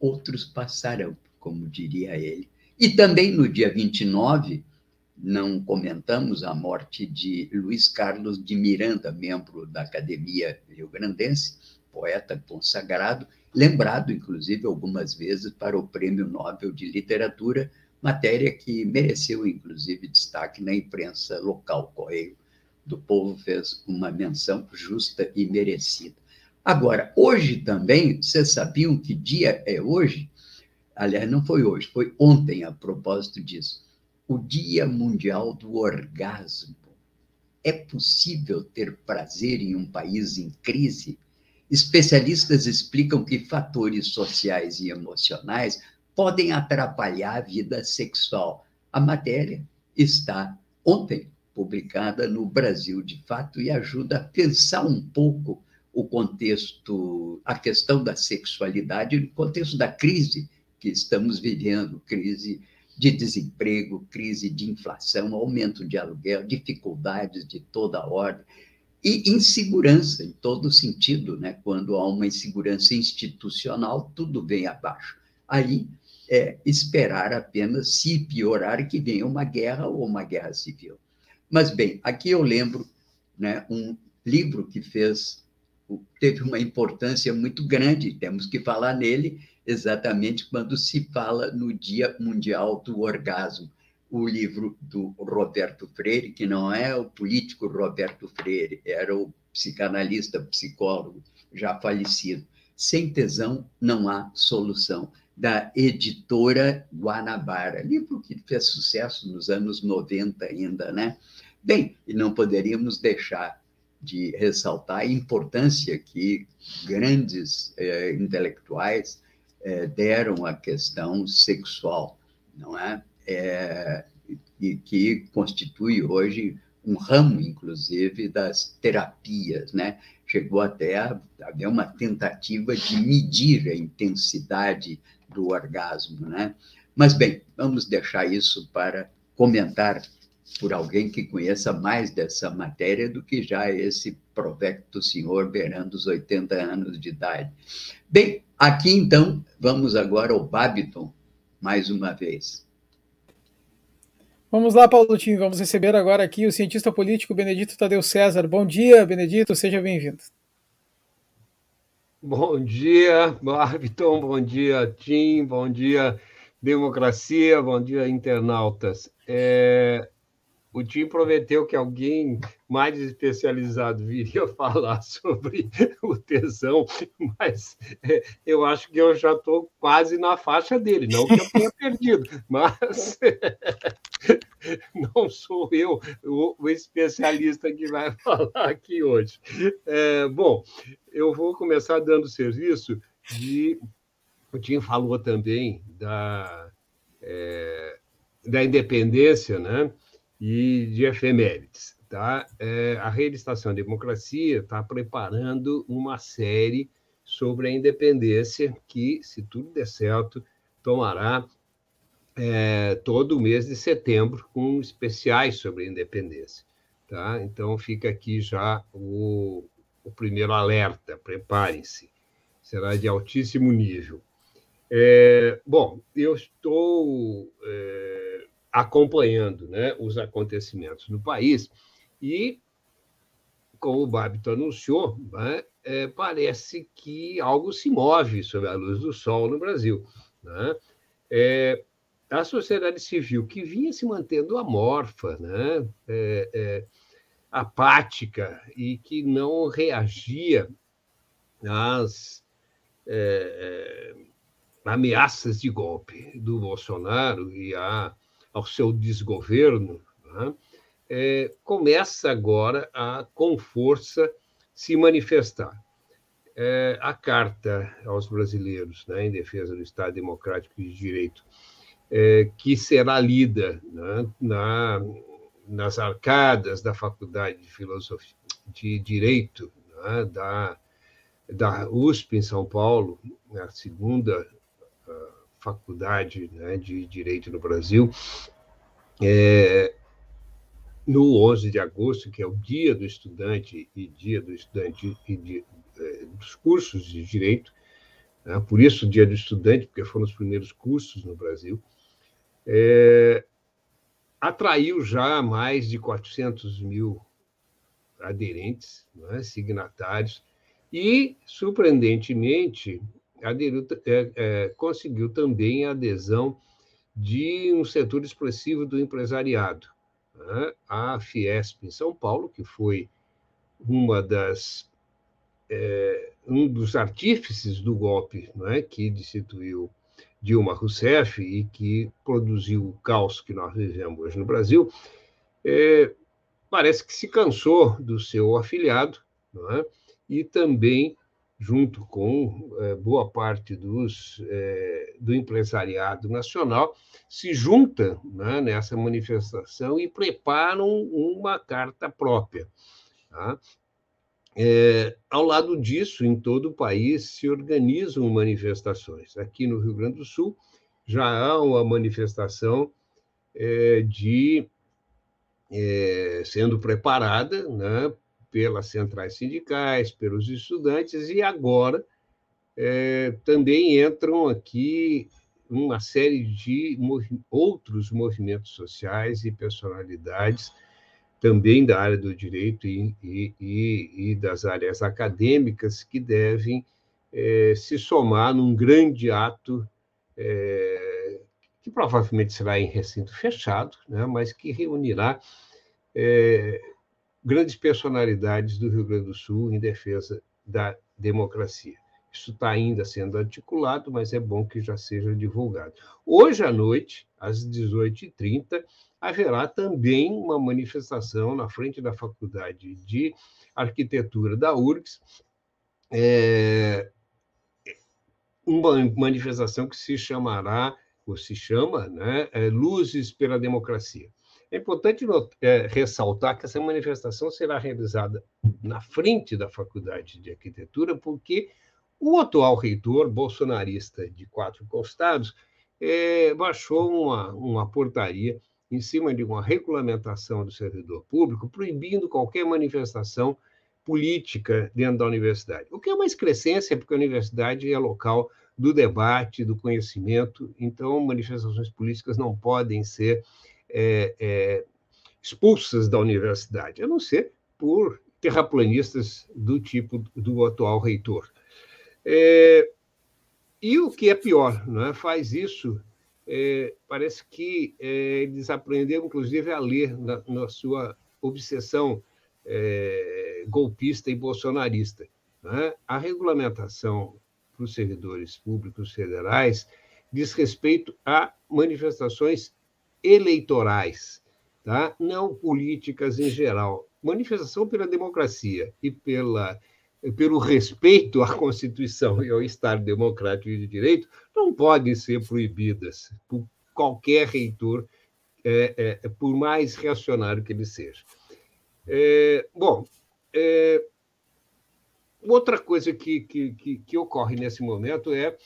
Outros passarão como diria ele. E também no dia 29, não comentamos a morte de Luiz Carlos de Miranda, membro da Academia Rio-Grandense, poeta consagrado, lembrado, inclusive, algumas vezes para o Prêmio Nobel de Literatura, matéria que mereceu, inclusive, destaque na imprensa local. Correio do Povo fez uma menção justa e merecida. Agora, hoje também, vocês sabiam que dia é hoje? Aliás, não foi hoje, foi ontem a propósito disso, o Dia Mundial do Orgasmo. É possível ter prazer em um país em crise? Especialistas explicam que fatores sociais e emocionais podem atrapalhar a vida sexual. A matéria está ontem publicada no Brasil de fato e ajuda a pensar um pouco o contexto, a questão da sexualidade no contexto da crise que estamos vivendo crise de desemprego, crise de inflação, aumento de aluguel, dificuldades de toda ordem e insegurança em todo sentido, né? Quando há uma insegurança institucional, tudo vem abaixo. Aí é esperar apenas se piorar que venha uma guerra ou uma guerra civil. Mas bem, aqui eu lembro, né, um livro que fez teve uma importância muito grande, temos que falar nele, exatamente quando se fala no Dia Mundial do Orgasmo. o livro do Roberto Freire, que não é o político Roberto Freire, era o psicanalista, psicólogo já falecido. Sem tesão não há solução, da editora Guanabara, livro que fez sucesso nos anos 90 ainda, né? Bem, e não poderíamos deixar de ressaltar a importância que grandes eh, intelectuais eh, deram à questão sexual, não é? é? E que constitui hoje um ramo, inclusive, das terapias, né? Chegou até a haver uma tentativa de medir a intensidade do orgasmo, né? Mas, bem, vamos deixar isso para comentar por alguém que conheça mais dessa matéria do que já esse provecto senhor beirando os 80 anos de idade. Bem, aqui então, vamos agora ao Babiton, mais uma vez. Vamos lá, Paulo Tim, vamos receber agora aqui o cientista político Benedito Tadeu César. Bom dia, Benedito, seja bem-vindo. Bom dia, Babiton, bom dia, Tim, bom dia, democracia, bom dia, internautas. É, o Tim prometeu que alguém mais especializado viria falar sobre o tesão, mas é, eu acho que eu já estou quase na faixa dele, não que eu tenha perdido, mas não sou eu o, o, especialista que vai falar aqui hoje. É, bom, eu vou começar dando serviço de. O Tim falou também da, é, da independência, né? E de efemérides. Tá? É, a Rede Estação Democracia está preparando uma série sobre a independência que, se tudo der certo, tomará é, todo o mês de setembro com especiais sobre a independência. Tá? Então, fica aqui já o, o primeiro alerta, preparem-se, será de altíssimo nível. É, bom, eu estou é, acompanhando né, os acontecimentos no país e, como o Babito anunciou, né, é, parece que algo se move sob a luz do sol no Brasil. Né? É, a sociedade civil, que vinha se mantendo amorfa, né, é, é apática e que não reagia às é, é, ameaças de golpe do Bolsonaro e a ao seu desgoverno, né, é, começa agora a, com força, se manifestar. É, a Carta aos Brasileiros né, em defesa do Estado Democrático e de Direito, é, que será lida né, na, nas arcadas da Faculdade de Filosofia de Direito né, da, da USP em São Paulo, a segunda faculdade né, de direito no Brasil, é, no 11 de agosto, que é o dia do estudante e dia do estudante e de, é, dos cursos de direito, né, por isso o dia do estudante, porque foram os primeiros cursos no Brasil, é, atraiu já mais de 400 mil aderentes, né, signatários, e, surpreendentemente, aderiu, é, é, conseguiu também a adesão de um setor expressivo do empresariado. Né? A Fiesp em São Paulo, que foi uma das é, um dos artífices do golpe né, que destituiu Dilma Rousseff e que produziu o caos que nós vivemos hoje no Brasil, é, parece que se cansou do seu afiliado é? e também junto com é, boa parte dos, é, do empresariado nacional, se junta né, nessa manifestação e preparam uma carta própria. Tá? É, ao lado disso, em todo o país se organizam manifestações. Aqui no Rio Grande do Sul já há uma manifestação é, de é, sendo preparada né, pelas centrais sindicais, pelos estudantes, e agora é, também entram aqui uma série de outros movimentos sociais e personalidades, também da área do direito e, e, e das áreas acadêmicas, que devem é, se somar num grande ato é, que provavelmente será em recinto fechado, né, mas que reunirá é, grandes personalidades do Rio Grande do Sul em defesa da democracia. Isso está ainda sendo articulado, mas é bom que já seja divulgado. Hoje à noite, às 18h30, haverá também uma manifestação na frente da Faculdade de Arquitetura da URGS, é, uma manifestação que se chamará, ou se chama, né, é Luzes pela Democracia. É importante é, ressaltar que essa manifestação será realizada na frente da Faculdade de Arquitetura, porque o atual reitor bolsonarista de quatro costados é, baixou uma, uma portaria em cima de uma regulamentação do servidor público proibindo qualquer manifestação política dentro da universidade. O que é uma excrescência, porque a universidade é local do debate, do conhecimento, então manifestações políticas não podem ser é, é, expulsas da universidade, a não ser por terraplanistas do tipo do atual reitor. É, e o que é pior, não é? faz isso, é, parece que é, eles aprenderam, inclusive, a ler na, na sua obsessão é, golpista e bolsonarista. É? A regulamentação para os servidores públicos federais diz respeito a manifestações eleitorais, tá? não políticas em geral. Manifestação pela democracia e pela, pelo respeito à Constituição e ao Estado democrático e de direito não podem ser proibidas por qualquer reitor, é, é, por mais reacionário que ele seja. É, bom, é, outra coisa que, que, que, que, ocorre nesse momento é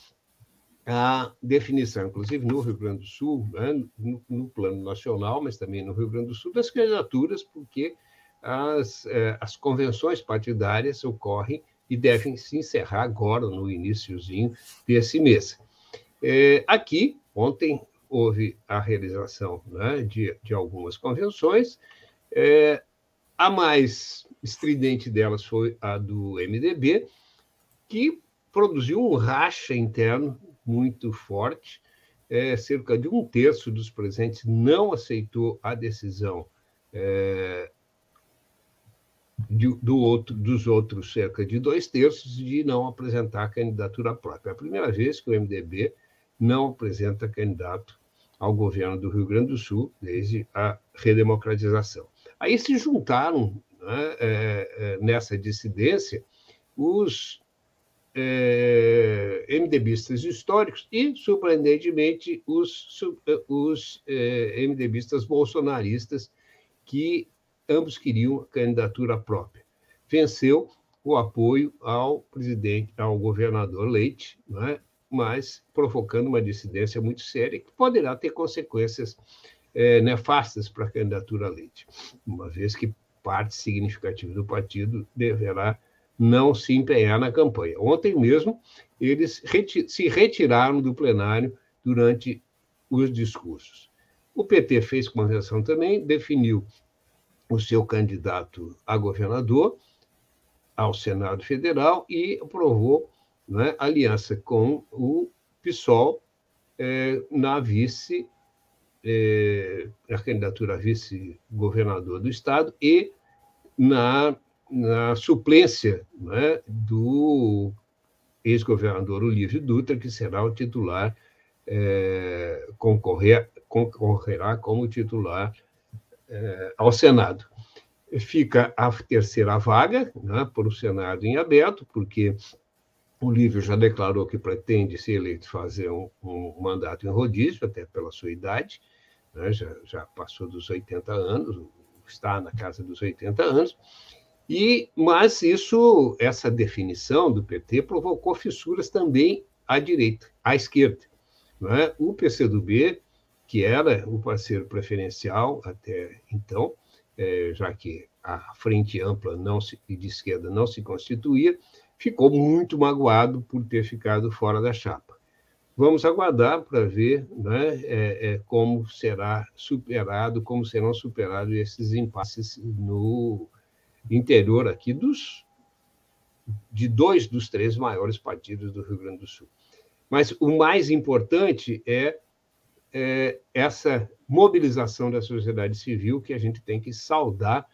a definição, inclusive no Rio Grande do Sul, né, no, no, plano nacional, mas também no Rio Grande do Sul, das candidaturas, porque as, é, as convenções partidárias ocorrem e devem se encerrar agora, no iníciozinho desse mês. É, aqui, ontem, houve a realização né, de, de algumas convenções, é, a mais estridente delas foi a do MDB, que produziu um racha interno muito forte. É, cerca de um terço dos presentes não aceitou a decisão é, de, do outro, dos outros, cerca de dois terços, de não apresentar candidatura própria. É a primeira vez que o MDB não apresenta candidato ao governo do Rio Grande do Sul desde a redemocratização. Aí se juntaram né, é, é, nessa dissidência os é, MDBistas históricos e, surpreendentemente, os, os é, MDBistas bolsonaristas, que ambos queriam candidatura própria. Venceu o apoio ao presidente, ao governador Leite, né, mas provocando uma dissidência muito séria que poderá ter consequências é, nefastas para a candidatura Leite, uma vez que parte significativa do partido deverá não se empenhar na campanha. Ontem mesmo, eles reti se retiraram do plenário durante os discursos. O PT fez convenção também, definiu o seu candidato a governador ao Senado Federal e aprovou né, aliança com o PSOL é, na vice a candidatura a vice-governador do Estado e na, na suplência né, do ex-governador Olívio Dutra, que será o titular, é, concorrer, concorrerá como titular é, ao Senado. Fica a terceira vaga né, para o Senado em aberto, porque o Lívio já declarou que pretende, se eleito, fazer um, um mandato em rodízio, até pela sua idade, né? já, já passou dos 80 anos, está na casa dos 80 anos, e mas isso, essa definição do PT provocou fissuras também à direita, à esquerda. Né? O PCdoB, que era o parceiro preferencial até então, é, já que a frente ampla não se, de esquerda não se constituía, ficou muito magoado por ter ficado fora da chapa. Vamos aguardar para ver né, é, é, como será superado, como serão superados esses impasses no interior aqui dos de dois dos três maiores partidos do Rio Grande do Sul. Mas o mais importante é é, essa mobilização da sociedade civil que a gente tem que saudar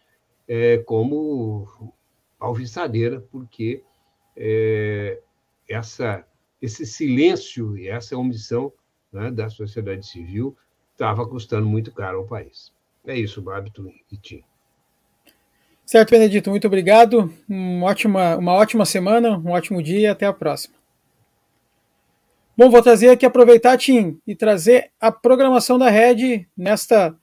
é, como alvissadeira, porque é, essa, esse silêncio e essa omissão né, da sociedade civil estava custando muito caro ao país. É isso, Babito e Tim. Certo, Benedito, muito obrigado. Uma ótima, uma ótima semana, um ótimo dia até a próxima. Bom, vou trazer aqui, aproveitar, Tim, e trazer a programação da Rede nesta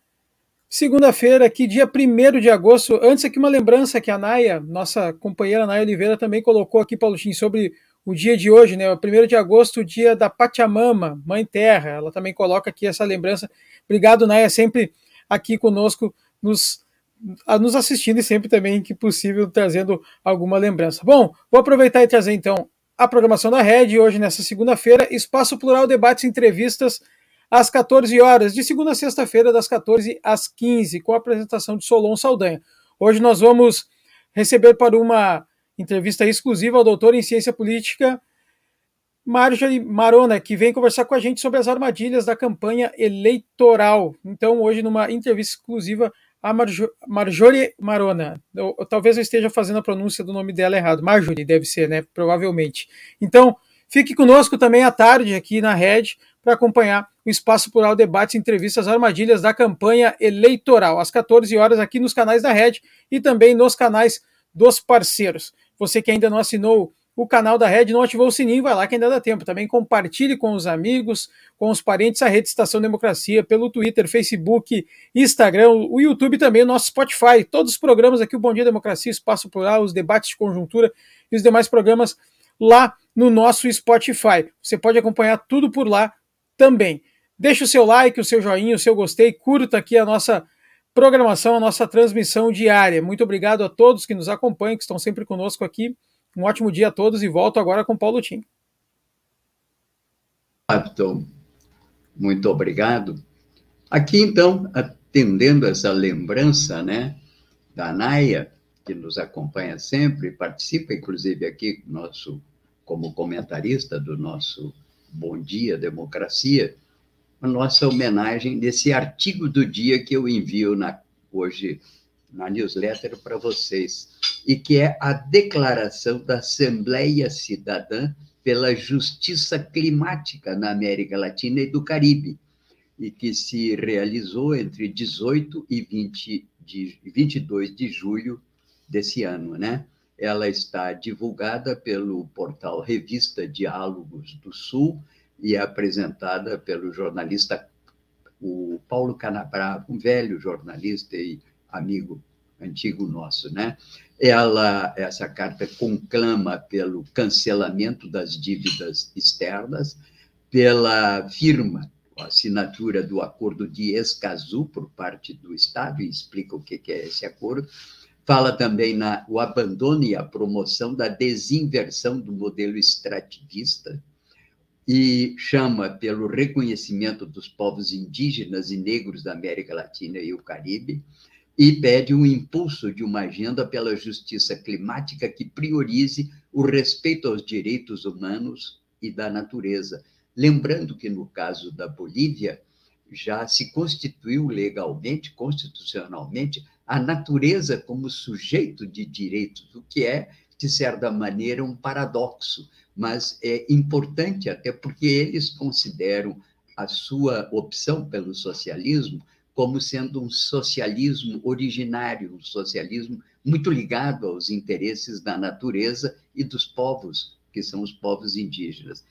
segunda-feira, aqui, dia 1 de agosto. Antes aqui uma lembrança que a Naya, nossa companheira Naya Oliveira, também colocou aqui, Paulo Tim, sobre o dia de hoje, né? O 1 de agosto, o dia da Pachamama, Mãe Terra. Ela também coloca aqui essa lembrança. Obrigado, Naya, sempre aqui conosco, nos, nos assistindo e sempre também que possível trazendo alguma lembrança. Bom, vou aproveitar e trazer então a programação da Rede, hoje nessa segunda-feira, Espaço Plural Debates e Entrevistas às 14 horas, de segunda a sexta-feira, das 14 às 15, com a apresentação de Solon Saldanha. Hoje nós vamos receber para uma entrevista exclusiva ao doutor em ciência política Marjorie Marona, que vem conversar com a gente sobre as armadilhas da campanha eleitoral. Então, hoje, numa entrevista exclusiva, a Marjo Marjorie Marona. Eu, eu, talvez eu esteja fazendo a pronúncia do nome dela errado. Marjorie deve ser, né? Provavelmente. Então, fique conosco também à tarde aqui na Rede para acompanhar o Espaço Plural Debates, entrevistas, armadilhas da campanha eleitoral, às 14 horas aqui nos canais da Rede e também nos canais dos parceiros. Você que ainda não assinou o canal da Rede, não ativou o sininho, vai lá que ainda dá tempo. Também compartilhe com os amigos, com os parentes a Rede Estação Democracia pelo Twitter, Facebook, Instagram, o YouTube também, o nosso Spotify. Todos os programas aqui, o Bom Dia Democracia, Espaço Plural, os debates de conjuntura e os demais programas lá no nosso Spotify. Você pode acompanhar tudo por lá também. Deixe o seu like, o seu joinha, o seu gostei, curta aqui a nossa programação, a nossa transmissão diária. Muito obrigado a todos que nos acompanham, que estão sempre conosco aqui. Um ótimo dia a todos e volto agora com Paulo Tim. Capitão, muito obrigado. Aqui, então, atendendo essa lembrança né, da Naya, que nos acompanha sempre, participa, inclusive, aqui nosso, como comentarista do nosso Bom Dia Democracia, a nossa homenagem nesse artigo do dia que eu envio na, hoje na newsletter para vocês, e que é a declaração da Assembleia Cidadã pela Justiça Climática na América Latina e do Caribe, e que se realizou entre 18 e 20 de, 22 de julho desse ano, né? Ela está divulgada pelo portal Revista Diálogos do Sul e é apresentada pelo jornalista o Paulo Canabrava, um velho jornalista e amigo antigo nosso, né? Ela, essa carta conclama pelo cancelamento das dívidas externas, pela firma, assinatura do acordo de Escazú por parte do Estado, e explica o que é esse acordo. Fala também na o abandono e a promoção da desinversão do modelo extrativista, e chama pelo reconhecimento dos povos indígenas e negros da América Latina e o Caribe, e pede um impulso de uma agenda pela justiça climática que priorize o respeito aos direitos humanos e da natureza. Lembrando que, no caso da Bolívia, já se constituiu legalmente, constitucionalmente, a natureza como sujeito de direitos, o que é, de certa maneira, um paradoxo, mas é importante até porque eles consideram a sua opção pelo socialismo como sendo um socialismo originário, um socialismo muito ligado aos interesses da natureza e dos povos, que são os povos indígenas.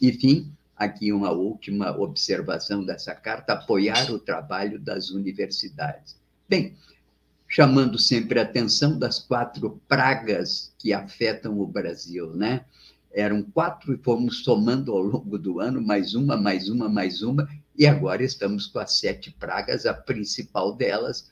Enfim, aqui uma última observação dessa carta: apoiar o trabalho das universidades. Bem, chamando sempre a atenção das quatro pragas que afetam o Brasil, né? Eram quatro e fomos somando ao longo do ano, mais uma, mais uma, mais uma, e agora estamos com as sete pragas, a principal delas,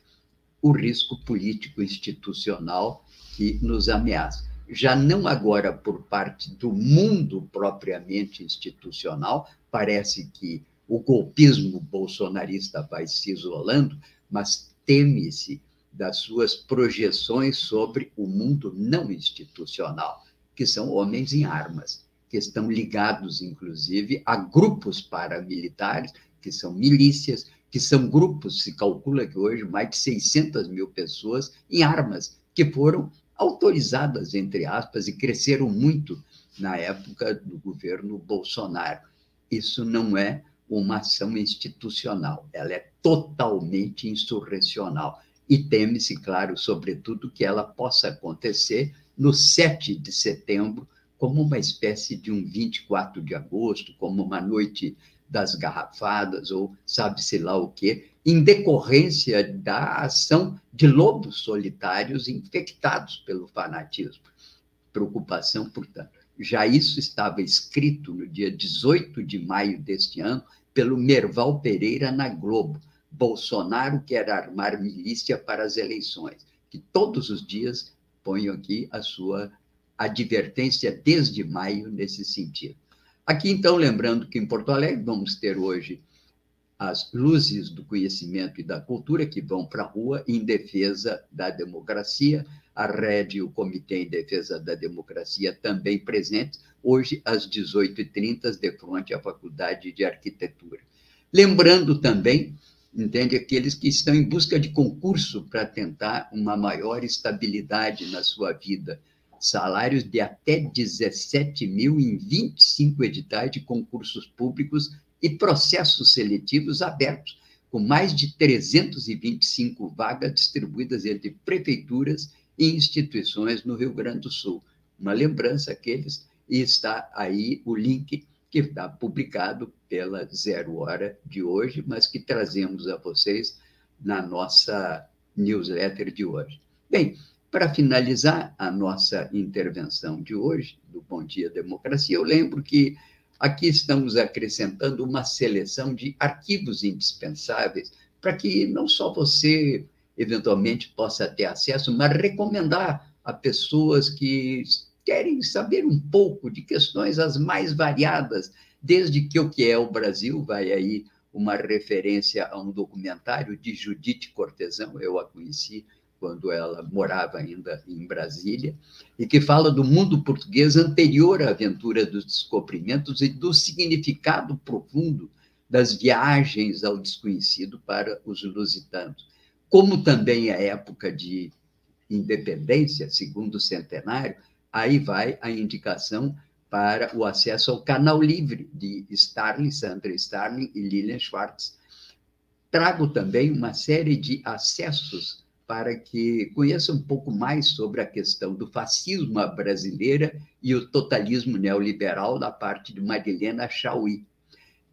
o risco político institucional que nos ameaça. Já não agora por parte do mundo propriamente institucional, parece que o golpismo bolsonarista vai se isolando, mas teme-se das suas projeções sobre o mundo não institucional, que são homens em armas, que estão ligados, inclusive, a grupos paramilitares que são milícias, que são grupos, se calcula que hoje mais de 600 mil pessoas em armas, que foram autorizadas, entre aspas, e cresceram muito na época do governo Bolsonaro. Isso não é uma ação institucional, ela é totalmente insurrecional. E teme-se, claro, sobretudo, que ela possa acontecer no 7 de setembro, como uma espécie de um 24 de agosto, como uma noite das garrafadas, ou sabe-se lá o quê, em decorrência da ação de lobos solitários infectados pelo fanatismo. Preocupação, portanto. Já isso estava escrito no dia 18 de maio deste ano pelo Merval Pereira na Globo. Bolsonaro quer armar milícia para as eleições. Que todos os dias ponho aqui a sua advertência desde maio nesse sentido. Aqui, então, lembrando que em Porto Alegre vamos ter hoje as luzes do conhecimento e da cultura que vão para a rua em defesa da democracia, a RED e o Comitê em Defesa da Democracia também presentes, hoje às 18h30, de frente à Faculdade de Arquitetura. Lembrando também, entende, aqueles que estão em busca de concurso para tentar uma maior estabilidade na sua vida, salários de até 17 mil em 25 editais de concursos públicos e processos seletivos abertos, com mais de 325 vagas distribuídas entre prefeituras e instituições no Rio Grande do Sul. Uma lembrança aqueles, e está aí o link que está publicado pela Zero Hora de hoje, mas que trazemos a vocês na nossa newsletter de hoje. Bem, para finalizar a nossa intervenção de hoje, do Bom Dia Democracia, eu lembro que aqui estamos acrescentando uma seleção de arquivos indispensáveis para que não só você eventualmente possa ter acesso, mas recomendar a pessoas que querem saber um pouco de questões as mais variadas, desde que o que é o Brasil, vai aí uma referência a um documentário de Judite Cortesão, eu a conheci quando ela morava ainda em Brasília, e que fala do mundo português anterior à aventura dos descobrimentos e do significado profundo das viagens ao desconhecido para os lusitanos como também é época de independência, segundo centenário, aí vai a indicação para o acesso ao canal livre de Starling, Sandra Starling e Lilian Schwartz. Trago também uma série de acessos para que conheça um pouco mais sobre a questão do fascismo brasileira e o totalismo neoliberal da parte de Marilena Chauí.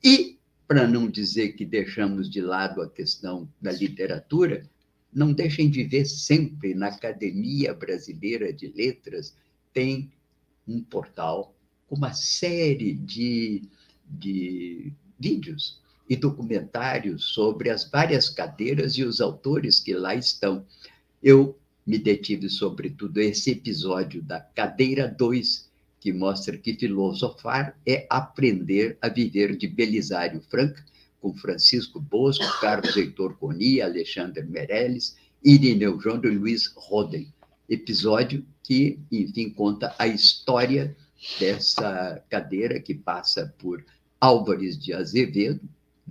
E para não dizer que deixamos de lado a questão da literatura, não deixem de ver sempre na Academia Brasileira de Letras, tem um portal com uma série de, de vídeos e documentários sobre as várias cadeiras e os autores que lá estão. Eu me detive, sobretudo, esse episódio da Cadeira 2, que mostra que filosofar é aprender a viver de Belisário Franca, com Francisco Bosco, Carlos Heitor Coni, Alexandre Meirelles, Irineu João e Luiz Roden. Episódio que, enfim, conta a história dessa cadeira que passa por Álvares de Azevedo,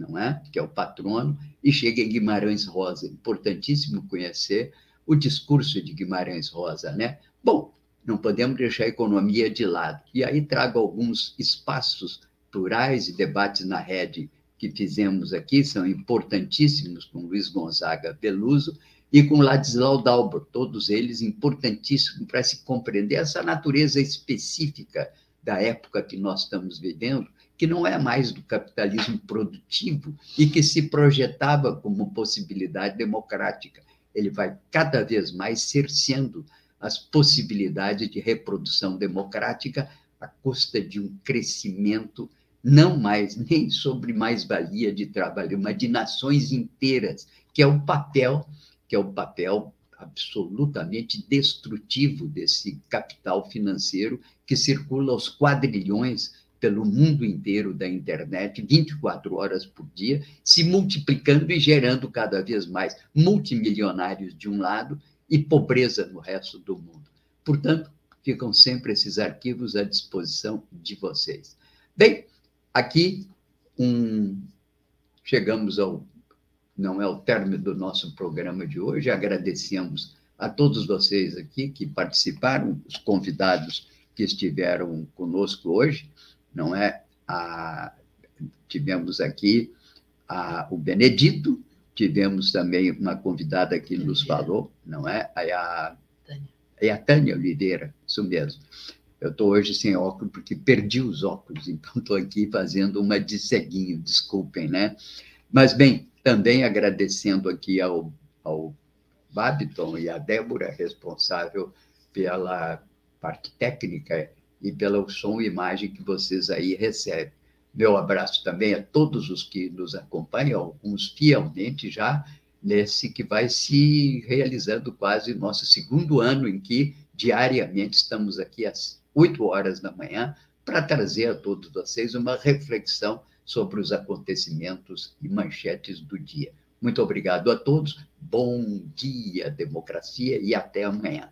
não é? Que é o patrono, e chega em Guimarães Rosa. Importantíssimo conhecer o discurso de Guimarães Rosa, né? Bom, não podemos deixar a economia de lado. E aí trago alguns espaços plurais e debates na rede que fizemos aqui, são importantíssimos com Luiz Gonzaga Peluso e com Ladislau Dalbor, todos eles importantíssimos para se compreender essa natureza específica da época que nós estamos vivendo, que não é mais do capitalismo produtivo e que se projetava como possibilidade democrática. Ele vai cada vez mais cerceando as possibilidades de reprodução democrática à custa de um crescimento não mais nem sobre mais-valia de trabalho, mas de nações inteiras, que é o papel, que é o papel absolutamente destrutivo desse capital financeiro que circula aos quadrilhões pelo mundo inteiro da internet, 24 horas por dia, se multiplicando e gerando cada vez mais multimilionários de um lado e pobreza no resto do mundo. Portanto, ficam sempre esses arquivos à disposição de vocês. Bem, aqui um chegamos ao não é o término do nosso programa de hoje. Agradecemos a todos vocês aqui que participaram, os convidados que estiveram conosco hoje, não é? A, tivemos aqui a, o Benedito, tivemos também uma convidada que nos falou, não é? A, é a Tânia Oliveira, isso mesmo. Eu estou hoje sem óculos porque perdi os óculos, então estou aqui fazendo uma de ceguinho, desculpem, né? Mas, bem, também agradecendo aqui ao, ao Babiton e à Débora, responsável pela parte técnica e pelo som e imagem que vocês aí recebem. Meu abraço também a todos os que nos acompanham, alguns fielmente já, nesse que vai se realizando quase nosso segundo ano em que diariamente estamos aqui às 8 horas da manhã para trazer a todos vocês uma reflexão sobre os acontecimentos e manchetes do dia. Muito obrigado a todos, bom dia, democracia, e até amanhã.